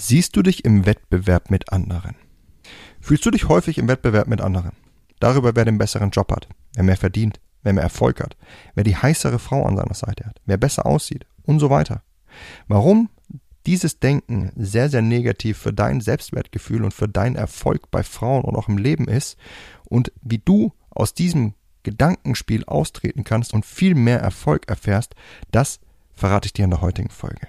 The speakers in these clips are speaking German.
Siehst du dich im Wettbewerb mit anderen? Fühlst du dich häufig im Wettbewerb mit anderen? Darüber, wer den besseren Job hat, wer mehr verdient, wer mehr Erfolg hat, wer die heißere Frau an seiner Seite hat, wer besser aussieht und so weiter. Warum dieses Denken sehr, sehr negativ für dein Selbstwertgefühl und für deinen Erfolg bei Frauen und auch im Leben ist und wie du aus diesem Gedankenspiel austreten kannst und viel mehr Erfolg erfährst, das verrate ich dir in der heutigen Folge.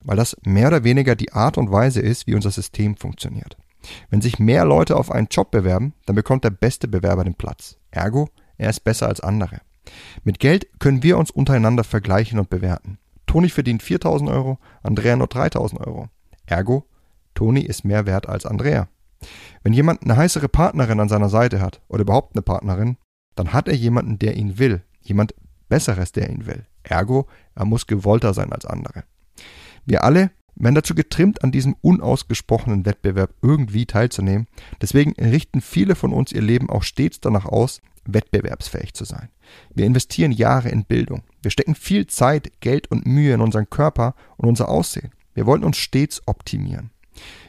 weil das mehr oder weniger die Art und Weise ist, wie unser System funktioniert. Wenn sich mehr Leute auf einen Job bewerben, dann bekommt der beste Bewerber den Platz. Ergo, er ist besser als andere. Mit Geld können wir uns untereinander vergleichen und bewerten. Toni verdient 4000 Euro, Andrea nur 3000 Euro. Ergo, Toni ist mehr wert als Andrea. Wenn jemand eine heißere Partnerin an seiner Seite hat oder überhaupt eine Partnerin, dann hat er jemanden, der ihn will, jemand Besseres, der ihn will. Ergo, er muss gewollter sein als andere. Wir alle werden dazu getrimmt, an diesem unausgesprochenen Wettbewerb irgendwie teilzunehmen. Deswegen richten viele von uns ihr Leben auch stets danach aus, wettbewerbsfähig zu sein. Wir investieren Jahre in Bildung. Wir stecken viel Zeit, Geld und Mühe in unseren Körper und unser Aussehen. Wir wollen uns stets optimieren.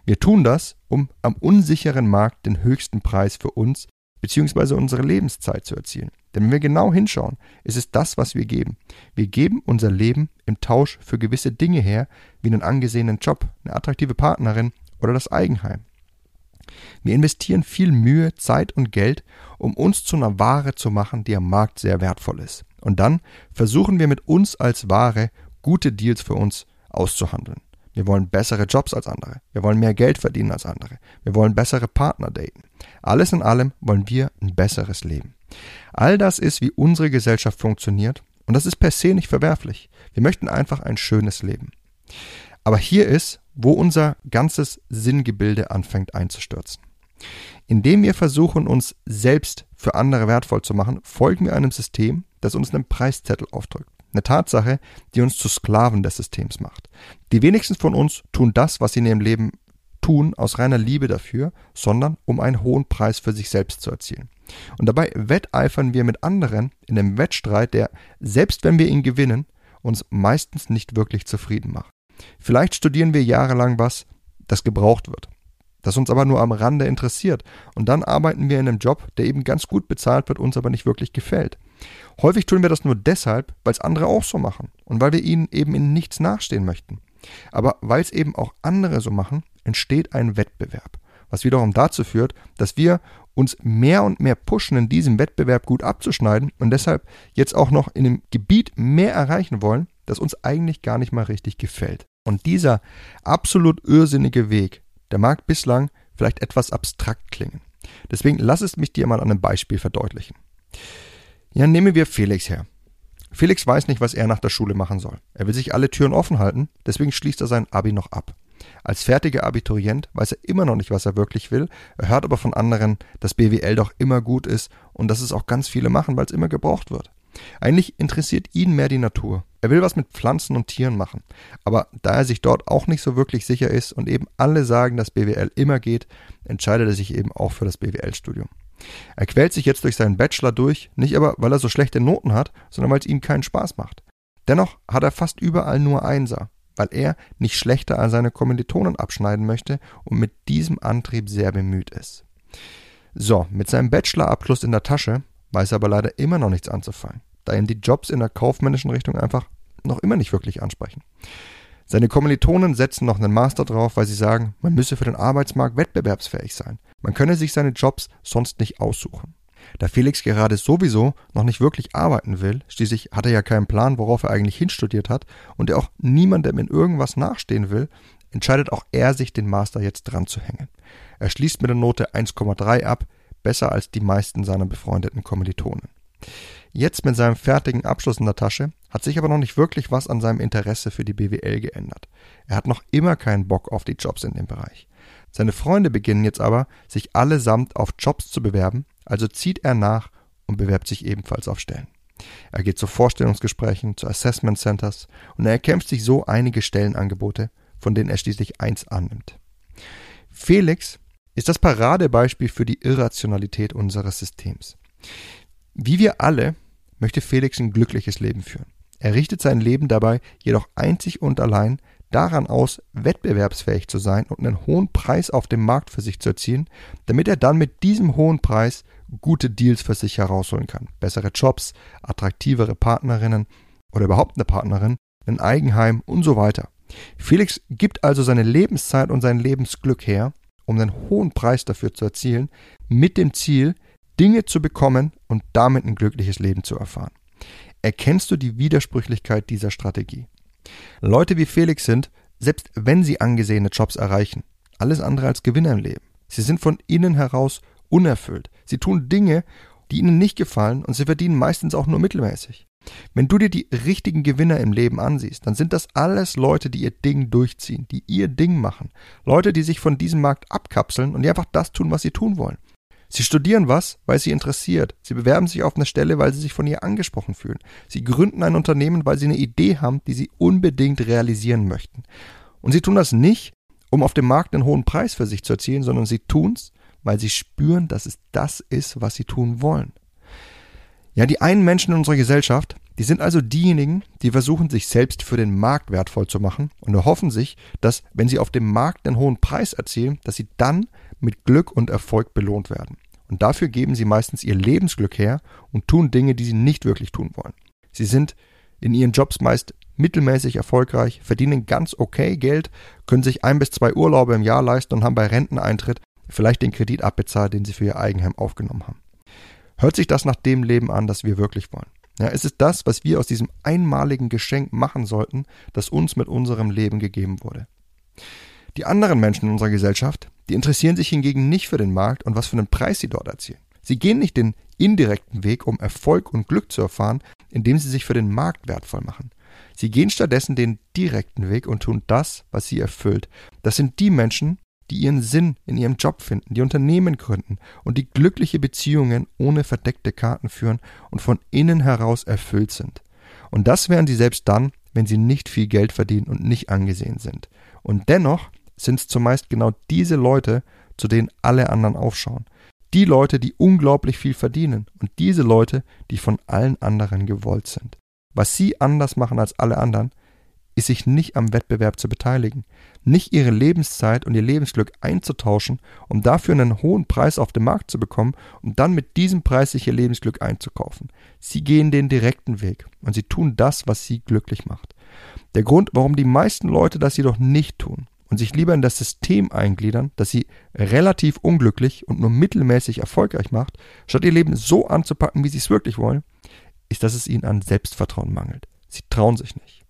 Wir tun das, um am unsicheren Markt den höchsten Preis für uns bzw. unsere Lebenszeit zu erzielen. Denn wenn wir genau hinschauen, ist es das, was wir geben. Wir geben unser Leben im Tausch für gewisse Dinge her, wie einen angesehenen Job, eine attraktive Partnerin oder das Eigenheim. Wir investieren viel Mühe, Zeit und Geld, um uns zu einer Ware zu machen, die am Markt sehr wertvoll ist. Und dann versuchen wir mit uns als Ware gute Deals für uns auszuhandeln. Wir wollen bessere Jobs als andere. Wir wollen mehr Geld verdienen als andere. Wir wollen bessere Partner daten. Alles in allem wollen wir ein besseres Leben. All das ist, wie unsere Gesellschaft funktioniert und das ist per se nicht verwerflich. Wir möchten einfach ein schönes Leben. Aber hier ist, wo unser ganzes Sinngebilde anfängt einzustürzen. Indem wir versuchen, uns selbst für andere wertvoll zu machen, folgen wir einem System, das uns einen Preiszettel aufdrückt. Eine Tatsache, die uns zu Sklaven des Systems macht. Die wenigsten von uns tun das, was sie in ihrem Leben tun, aus reiner Liebe dafür, sondern um einen hohen Preis für sich selbst zu erzielen. Und dabei wetteifern wir mit anderen in einem Wettstreit, der, selbst wenn wir ihn gewinnen, uns meistens nicht wirklich zufrieden macht. Vielleicht studieren wir jahrelang was, das gebraucht wird, das uns aber nur am Rande interessiert, und dann arbeiten wir in einem Job, der eben ganz gut bezahlt wird, uns aber nicht wirklich gefällt. Häufig tun wir das nur deshalb, weil es andere auch so machen und weil wir ihnen eben in nichts nachstehen möchten. Aber weil es eben auch andere so machen, entsteht ein Wettbewerb, was wiederum dazu führt, dass wir uns mehr und mehr pushen, in diesem Wettbewerb gut abzuschneiden und deshalb jetzt auch noch in dem Gebiet mehr erreichen wollen, das uns eigentlich gar nicht mal richtig gefällt. Und dieser absolut irrsinnige Weg, der mag bislang vielleicht etwas abstrakt klingen. Deswegen lass es mich dir mal an einem Beispiel verdeutlichen. Ja, nehmen wir Felix her. Felix weiß nicht, was er nach der Schule machen soll. Er will sich alle Türen offen halten, deswegen schließt er sein Abi noch ab. Als fertiger Abiturient weiß er immer noch nicht, was er wirklich will, er hört aber von anderen, dass BWL doch immer gut ist und dass es auch ganz viele machen, weil es immer gebraucht wird. Eigentlich interessiert ihn mehr die Natur. Er will was mit Pflanzen und Tieren machen. Aber da er sich dort auch nicht so wirklich sicher ist und eben alle sagen, dass BWL immer geht, entscheidet er sich eben auch für das BWL-Studium. Er quält sich jetzt durch seinen Bachelor durch, nicht aber, weil er so schlechte Noten hat, sondern weil es ihm keinen Spaß macht. Dennoch hat er fast überall nur Einser, weil er nicht schlechter als seine Kommilitonen abschneiden möchte und mit diesem Antrieb sehr bemüht ist. So, mit seinem Bachelorabschluss in der Tasche weiß er aber leider immer noch nichts anzufangen, da ihn die Jobs in der kaufmännischen Richtung einfach noch immer nicht wirklich ansprechen. Seine Kommilitonen setzen noch einen Master drauf, weil sie sagen, man müsse für den Arbeitsmarkt wettbewerbsfähig sein. Man könne sich seine Jobs sonst nicht aussuchen. Da Felix gerade sowieso noch nicht wirklich arbeiten will, schließlich hat er ja keinen Plan, worauf er eigentlich hinstudiert hat, und er auch niemandem in irgendwas nachstehen will, entscheidet auch er sich, den Master jetzt dran zu hängen. Er schließt mit der Note 1,3 ab, besser als die meisten seiner befreundeten Kommilitonen. Jetzt mit seinem fertigen Abschluss in der Tasche hat sich aber noch nicht wirklich was an seinem Interesse für die BWL geändert. Er hat noch immer keinen Bock auf die Jobs in dem Bereich. Seine Freunde beginnen jetzt aber, sich allesamt auf Jobs zu bewerben, also zieht er nach und bewerbt sich ebenfalls auf Stellen. Er geht zu Vorstellungsgesprächen, zu Assessment Centers und er erkämpft sich so einige Stellenangebote, von denen er schließlich eins annimmt. Felix ist das Paradebeispiel für die Irrationalität unseres Systems. Wie wir alle möchte Felix ein glückliches Leben führen. Er richtet sein Leben dabei jedoch einzig und allein daran aus, wettbewerbsfähig zu sein und einen hohen Preis auf dem Markt für sich zu erzielen, damit er dann mit diesem hohen Preis gute Deals für sich herausholen kann. Bessere Jobs, attraktivere Partnerinnen oder überhaupt eine Partnerin, ein Eigenheim und so weiter. Felix gibt also seine Lebenszeit und sein Lebensglück her, um einen hohen Preis dafür zu erzielen, mit dem Ziel, Dinge zu bekommen und damit ein glückliches Leben zu erfahren. Erkennst du die Widersprüchlichkeit dieser Strategie? Leute wie Felix sind, selbst wenn sie angesehene Jobs erreichen, alles andere als Gewinner im Leben. Sie sind von innen heraus unerfüllt. Sie tun Dinge, die ihnen nicht gefallen und sie verdienen meistens auch nur mittelmäßig. Wenn du dir die richtigen Gewinner im Leben ansiehst, dann sind das alles Leute, die ihr Ding durchziehen, die ihr Ding machen. Leute, die sich von diesem Markt abkapseln und die einfach das tun, was sie tun wollen. Sie studieren was, weil sie interessiert. Sie bewerben sich auf eine Stelle, weil sie sich von ihr angesprochen fühlen. Sie gründen ein Unternehmen, weil sie eine Idee haben, die sie unbedingt realisieren möchten. Und sie tun das nicht, um auf dem Markt einen hohen Preis für sich zu erzielen, sondern sie tun's, weil sie spüren, dass es das ist, was sie tun wollen. Ja, die einen Menschen in unserer Gesellschaft, die sind also diejenigen, die versuchen, sich selbst für den Markt wertvoll zu machen und erhoffen sich, dass, wenn sie auf dem Markt einen hohen Preis erzielen, dass sie dann mit Glück und Erfolg belohnt werden. Und dafür geben sie meistens ihr Lebensglück her und tun Dinge, die sie nicht wirklich tun wollen. Sie sind in ihren Jobs meist mittelmäßig erfolgreich, verdienen ganz okay Geld, können sich ein bis zwei Urlaube im Jahr leisten und haben bei Renteneintritt vielleicht den Kredit abbezahlt, den sie für ihr Eigenheim aufgenommen haben. Hört sich das nach dem Leben an, das wir wirklich wollen? Ja, ist es das, was wir aus diesem einmaligen Geschenk machen sollten, das uns mit unserem Leben gegeben wurde? Die anderen Menschen in unserer Gesellschaft, die interessieren sich hingegen nicht für den Markt und was für einen Preis sie dort erzielen. Sie gehen nicht den indirekten Weg, um Erfolg und Glück zu erfahren, indem sie sich für den Markt wertvoll machen. Sie gehen stattdessen den direkten Weg und tun das, was sie erfüllt. Das sind die Menschen, die ihren Sinn in ihrem Job finden, die Unternehmen gründen und die glückliche Beziehungen ohne verdeckte Karten führen und von innen heraus erfüllt sind. Und das wären sie selbst dann, wenn sie nicht viel Geld verdienen und nicht angesehen sind. Und dennoch sind es zumeist genau diese Leute, zu denen alle anderen aufschauen. Die Leute, die unglaublich viel verdienen und diese Leute, die von allen anderen gewollt sind. Was sie anders machen als alle anderen, ist sich nicht am Wettbewerb zu beteiligen, nicht ihre Lebenszeit und ihr Lebensglück einzutauschen, um dafür einen hohen Preis auf dem Markt zu bekommen und dann mit diesem Preis sich ihr Lebensglück einzukaufen. Sie gehen den direkten Weg und sie tun das, was sie glücklich macht. Der Grund, warum die meisten Leute das jedoch nicht tun und sich lieber in das System eingliedern, das sie relativ unglücklich und nur mittelmäßig erfolgreich macht, statt ihr Leben so anzupacken, wie sie es wirklich wollen, ist, dass es ihnen an Selbstvertrauen mangelt. Sie trauen sich nicht.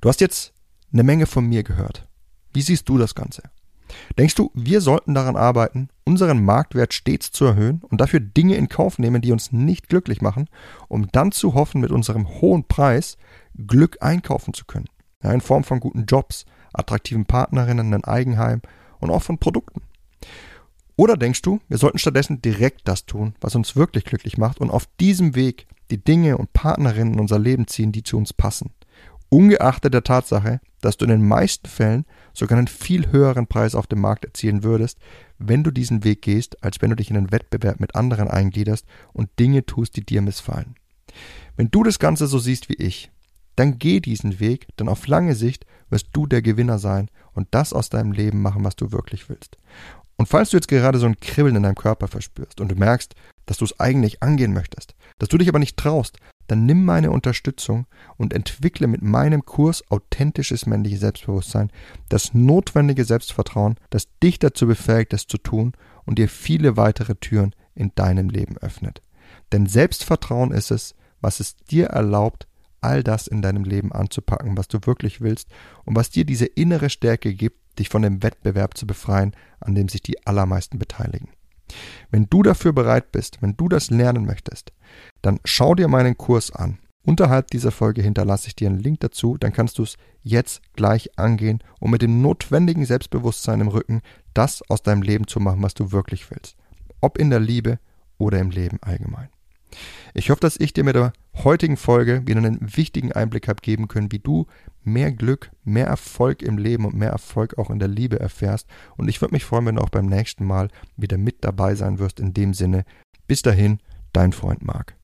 Du hast jetzt eine Menge von mir gehört. Wie siehst du das Ganze? Denkst du, wir sollten daran arbeiten, unseren Marktwert stets zu erhöhen und dafür Dinge in Kauf nehmen, die uns nicht glücklich machen, um dann zu hoffen, mit unserem hohen Preis Glück einkaufen zu können? Ja, in Form von guten Jobs, attraktiven Partnerinnen, ein Eigenheim und auch von Produkten. Oder denkst du, wir sollten stattdessen direkt das tun, was uns wirklich glücklich macht und auf diesem Weg die Dinge und Partnerinnen in unser Leben ziehen, die zu uns passen? ungeachtet der Tatsache, dass du in den meisten Fällen sogar einen viel höheren Preis auf dem Markt erzielen würdest, wenn du diesen Weg gehst, als wenn du dich in einen Wettbewerb mit anderen eingliederst und Dinge tust, die dir missfallen. Wenn du das Ganze so siehst wie ich, dann geh diesen Weg, denn auf lange Sicht wirst du der Gewinner sein und das aus deinem Leben machen, was du wirklich willst. Und falls du jetzt gerade so ein Kribbeln in deinem Körper verspürst und du merkst, dass du es eigentlich angehen möchtest, dass du dich aber nicht traust, dann nimm meine Unterstützung und entwickle mit meinem Kurs authentisches männliches Selbstbewusstsein, das notwendige Selbstvertrauen, das dich dazu befähigt, es zu tun und dir viele weitere Türen in deinem Leben öffnet. Denn Selbstvertrauen ist es, was es dir erlaubt, all das in deinem Leben anzupacken, was du wirklich willst und was dir diese innere Stärke gibt, dich von dem Wettbewerb zu befreien, an dem sich die allermeisten beteiligen. Wenn du dafür bereit bist, wenn du das lernen möchtest, dann schau dir meinen Kurs an. Unterhalb dieser Folge hinterlasse ich dir einen Link dazu, dann kannst du es jetzt gleich angehen, um mit dem notwendigen Selbstbewusstsein im Rücken das aus deinem Leben zu machen, was du wirklich willst. Ob in der Liebe oder im Leben allgemein. Ich hoffe, dass ich dir mit der heutigen Folge wieder einen wichtigen Einblick habe geben können, wie du mehr Glück, mehr Erfolg im Leben und mehr Erfolg auch in der Liebe erfährst. Und ich würde mich freuen, wenn du auch beim nächsten Mal wieder mit dabei sein wirst in dem Sinne. Bis dahin, dein Freund Marc.